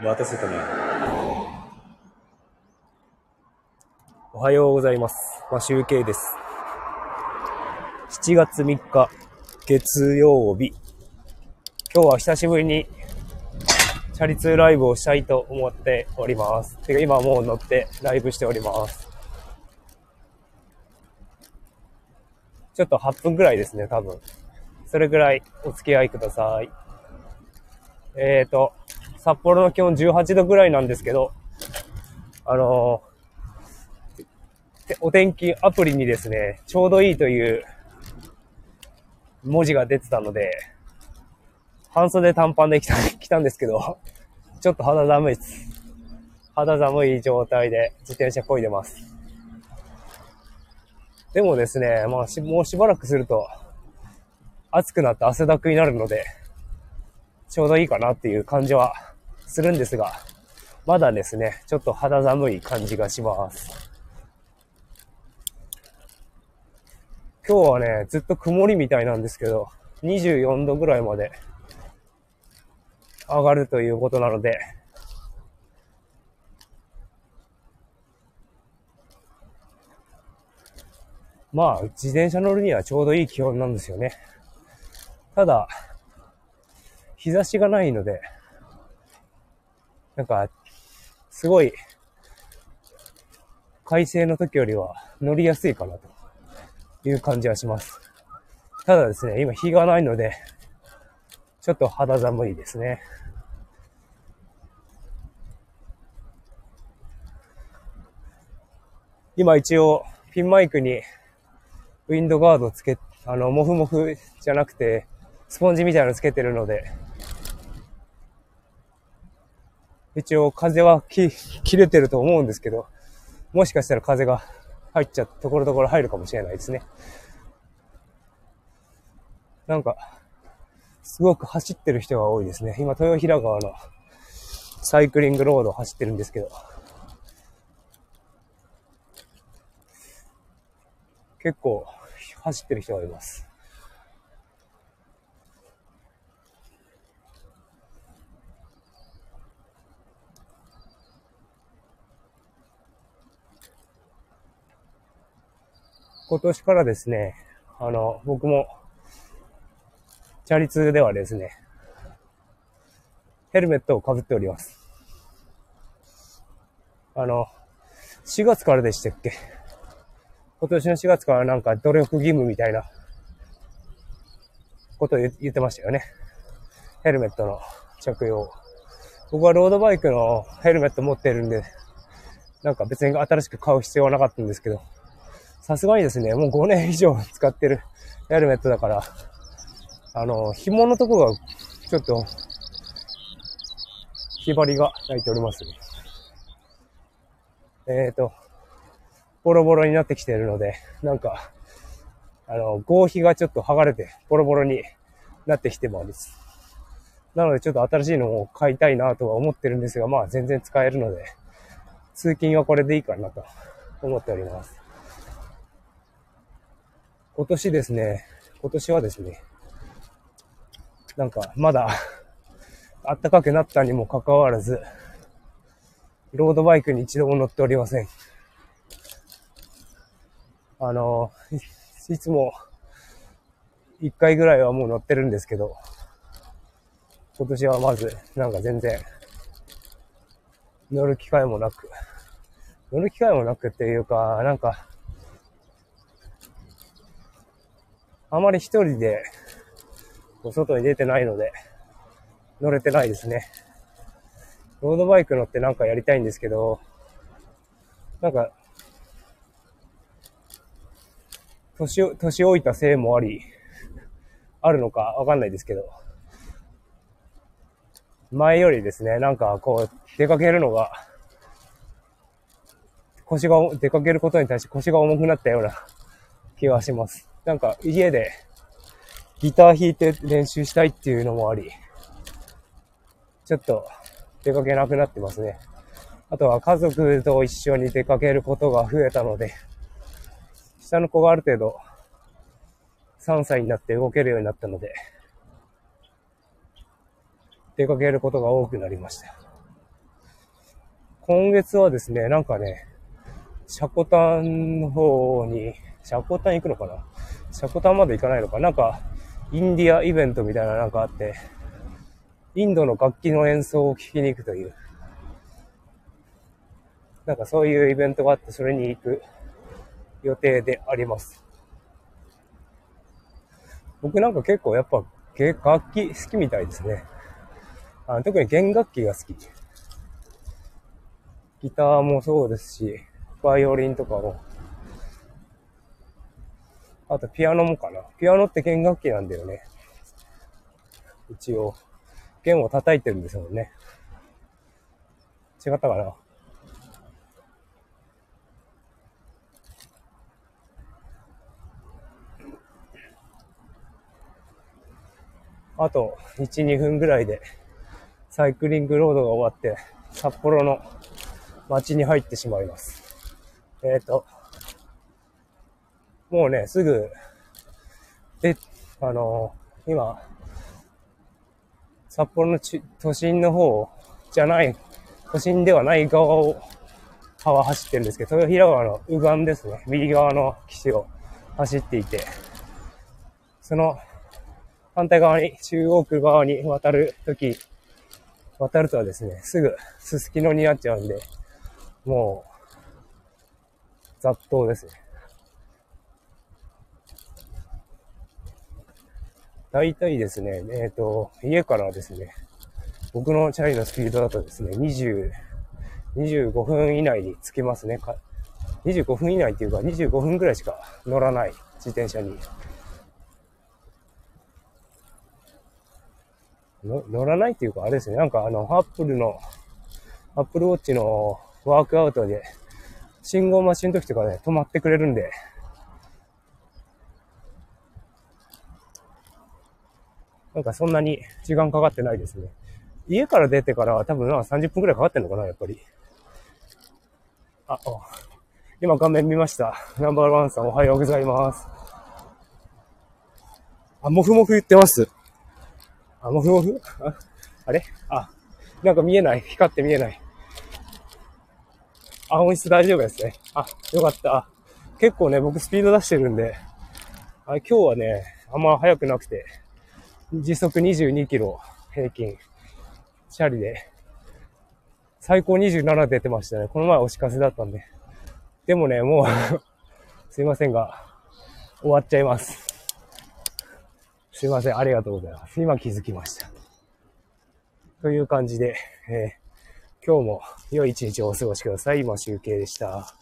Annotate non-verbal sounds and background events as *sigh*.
待たせたね。おはようございます。まあ、集計です。7月3日、月曜日。今日は久しぶりに、チャリ通ライブをしたいと思っております。てか今もう乗ってライブしております。ちょっと8分くらいですね、多分。それぐらいお付き合いください。えーと、札幌の気温18度ぐらいなんですけど、あのーお天気アプリにですね、ちょうどいいという文字が出てたので、半袖短パンで来た *laughs* 来たんですけど、ちょっと肌寒いです。肌寒い状態で自転車漕いでます。でもですね、まあし、もうしばらくすると、暑くなって汗だくになるので、ちょうどいいかなっていう感じはするんですが、まだですね、ちょっと肌寒い感じがします。今日はね、ずっと曇りみたいなんですけど、24度ぐらいまで上がるということなので、まあ、自転車乗るにはちょうどいい気温なんですよね。ただ、日差しがないので、なんか、すごい、快晴の時よりは乗りやすいかなという感じはします。ただですね、今日がないので、ちょっと肌寒いですね。今一応、ピンマイクにウィンドガードつけ、あの、モフモフじゃなくて、スポンジみたいなのつけてるので、一応風はき切れてると思うんですけど、もしかしたら風が入っちゃって、ところどころ入るかもしれないですね。なんか、すごく走ってる人が多いですね。今、豊平川のサイクリングロードを走ってるんですけど、結構走ってる人がいます。今年からですね、あの、僕も、チャリ通ではですね、ヘルメットをかぶっております。あの、4月からでしたっけ？今年の4月からなんか努力義務みたいなことを言ってましたよね。ヘルメットの着用。僕はロードバイクのヘルメット持ってるんで、なんか別に新しく買う必要はなかったんですけど、さすがにですね、もう5年以上使ってるヘルメットだから、あの、紐のとこがちょっと、ひばりが泣いておりますね。えっ、ー、と、ボロボロになってきてるので、なんか、あの、合皮がちょっと剥がれて、ボロボロになってきてます。なので、ちょっと新しいのを買いたいなとは思ってるんですが、まあ、全然使えるので、通勤はこれでいいかなと思っております。今年ですね、今年はですね、なんか、まだ、*laughs* 暖かくなったにもかかわらず、ロードバイクに一度も乗っておりません。あの、いつも、一回ぐらいはもう乗ってるんですけど、今年はまず、なんか全然、乗る機会もなく、乗る機会もなくっていうか、なんか、あまり一人で、お外に出てないので、乗れてないですね。ロードバイク乗ってなんかやりたいんですけど、なんか、年、年老いたせいもあり、あるのかわかんないですけど、前よりですね、なんかこう、出かけるのが、腰が、出かけることに対して腰が重くなったような気がします。なんか家でギター弾いて練習したいっていうのもあり、ちょっと出かけなくなってますね。あとは家族と一緒に出かけることが増えたので、下の子がある程度3歳になって動けるようになったので、出かけることが多くなりました。今月はですね、なんかね、シャコタンの方に、シャコタン行くのかな？シャコタンまで行かないのかなんか、インディアイベントみたいななんかあって、インドの楽器の演奏を聴きに行くという、なんかそういうイベントがあって、それに行く予定であります。僕なんか結構やっぱ楽器好きみたいですね。あ特に弦楽器が好き。ギターもそうですし、バイオリンとかも。あとピアノもかな。ピアノって弦楽器なんだよね。一応、弦を叩いてるんですもんね。違ったかなあと1、2分ぐらいでサイクリングロードが終わって札幌の街に入ってしまいます。えっ、ー、と、もうね、すぐ、で、あの、今、札幌の都心の方じゃない、都心ではない側を川走ってるんですけど、豊平川の右岸ですね。右側の岸を走っていて、その反対側に、中央区側に渡るとき、渡るとはですね、すぐすすきのになっちゃうんで、もう、雑踏ですね。大体ですね、えっ、ー、と、家からですね、僕のチャリのスピードだとですね、20、25分以内に着きますね。25分以内っていうか25分ぐらいしか乗らない自転車に。乗らないっていうか、あれですね。なんかあの、アップルの、アップルウォッチのワークアウトで、信号待ちの時とかね、止まってくれるんで、なんかそんなに時間かかってないですね。家から出てからは多分な30分くらいかかってんのかな、やっぱり。あ、あ今画面見ました。ナンバーワンさんおはようございます。あ、もふもふ言ってます。あ、もふもふ？あ *laughs* あれ？あ、なんか見えない。光って見えない。あ、音質大丈夫ですね。あ、よかった。結構ね、僕スピード出してるんで、あ今日はね、あんま速くなくて、時速22キロ平均、チャリで、最高27出てましたね。この前押し風だったんで。でもね、もう *laughs* すいませんが、終わっちゃいます。すいません。ありがとうございます。今気づきました。という感じで、えー、今日も良い一日をお過ごしください。今集計でした。